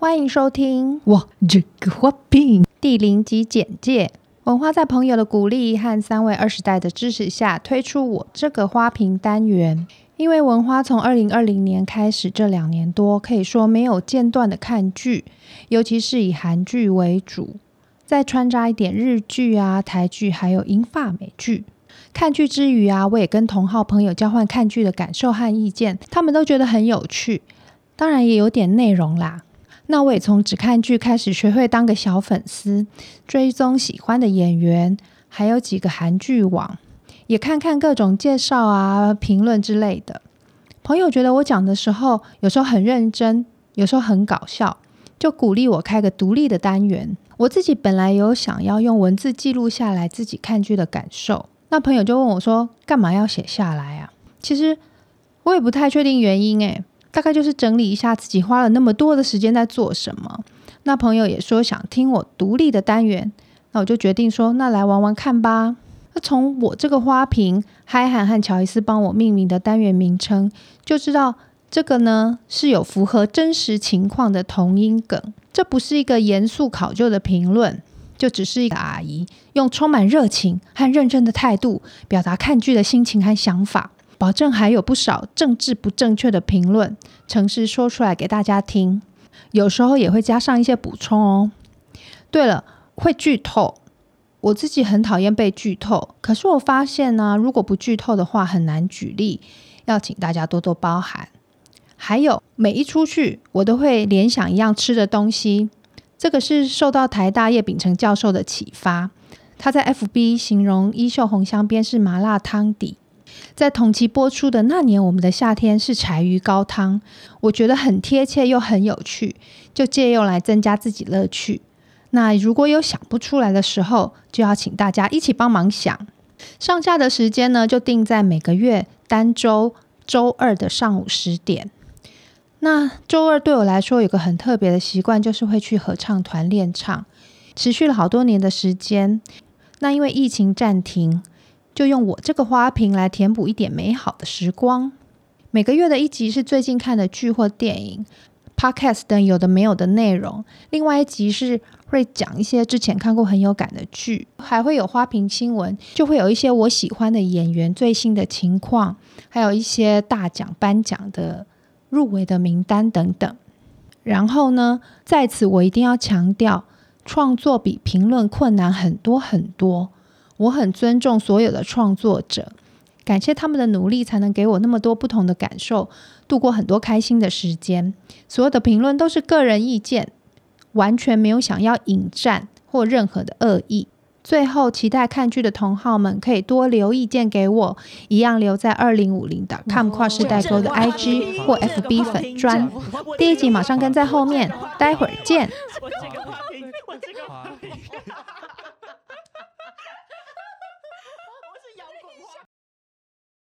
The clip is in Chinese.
欢迎收听我，这个花瓶第零集简介。文花在朋友的鼓励和三位二十代的支持下，推出我这个花瓶单元。因为文花从二零二零年开始这两年多，可以说没有间断的看剧，尤其是以韩剧为主，再穿插一点日剧啊、台剧，还有英法美剧。看剧之余啊，我也跟同好朋友交换看剧的感受和意见，他们都觉得很有趣，当然也有点内容啦。那我也从只看剧开始学会当个小粉丝，追踪喜欢的演员，还有几个韩剧网，也看看各种介绍啊、评论之类的。朋友觉得我讲的时候，有时候很认真，有时候很搞笑，就鼓励我开个独立的单元。我自己本来有想要用文字记录下来自己看剧的感受。那朋友就问我说：“干嘛要写下来啊？”其实我也不太确定原因，诶，大概就是整理一下自己花了那么多的时间在做什么。那朋友也说想听我独立的单元，那我就决定说：“那来玩玩看吧。”那从我这个花瓶，嗨涵和乔伊斯帮我命名的单元名称，就知道这个呢是有符合真实情况的同音梗，这不是一个严肃考究的评论。就只是一个阿姨用充满热情和认真的态度表达看剧的心情和想法，保证还有不少政治不正确的评论，诚实说出来给大家听。有时候也会加上一些补充哦。对了，会剧透，我自己很讨厌被剧透，可是我发现呢、如果不剧透的话很难举例，要请大家多多包涵。还有每一出去，我都会联想一样吃的东西。这个是受到台大叶秉成教授的启发，他在 FB 形容衣袖红香边是麻辣汤底，在同期播出的那年，我们的夏天是柴鱼高汤，我觉得很贴切又很有趣，就借用来增加自己乐趣。那如果有想不出来的时候，就要请大家一起帮忙想。上架的时间呢，就定在每个月单周周二的上午十点。那周二对我来说有个很特别的习惯，就是会去合唱团练唱，持续了好多年的时间。那因为疫情暂停，就用我这个花瓶来填补一点美好的时光。每个月的一集是最近看的剧或电影，Podcast 等有的没有的内容。另外一集是会讲一些之前看过很有感的剧，还会有花瓶新闻，就会有一些我喜欢的演员最新的情况，还有一些大奖颁奖的。入围的名单等等，然后呢，在此我一定要强调，创作比评论困难很多很多。我很尊重所有的创作者，感谢他们的努力，才能给我那么多不同的感受，度过很多开心的时间。所有的评论都是个人意见，完全没有想要引战或任何的恶意。最后，期待看剧的同好们可以多留意见给我，一样留在二零五零的 com 跨世代沟的 IG 或 FB 粉专。第一集马上跟在后面，待会儿见。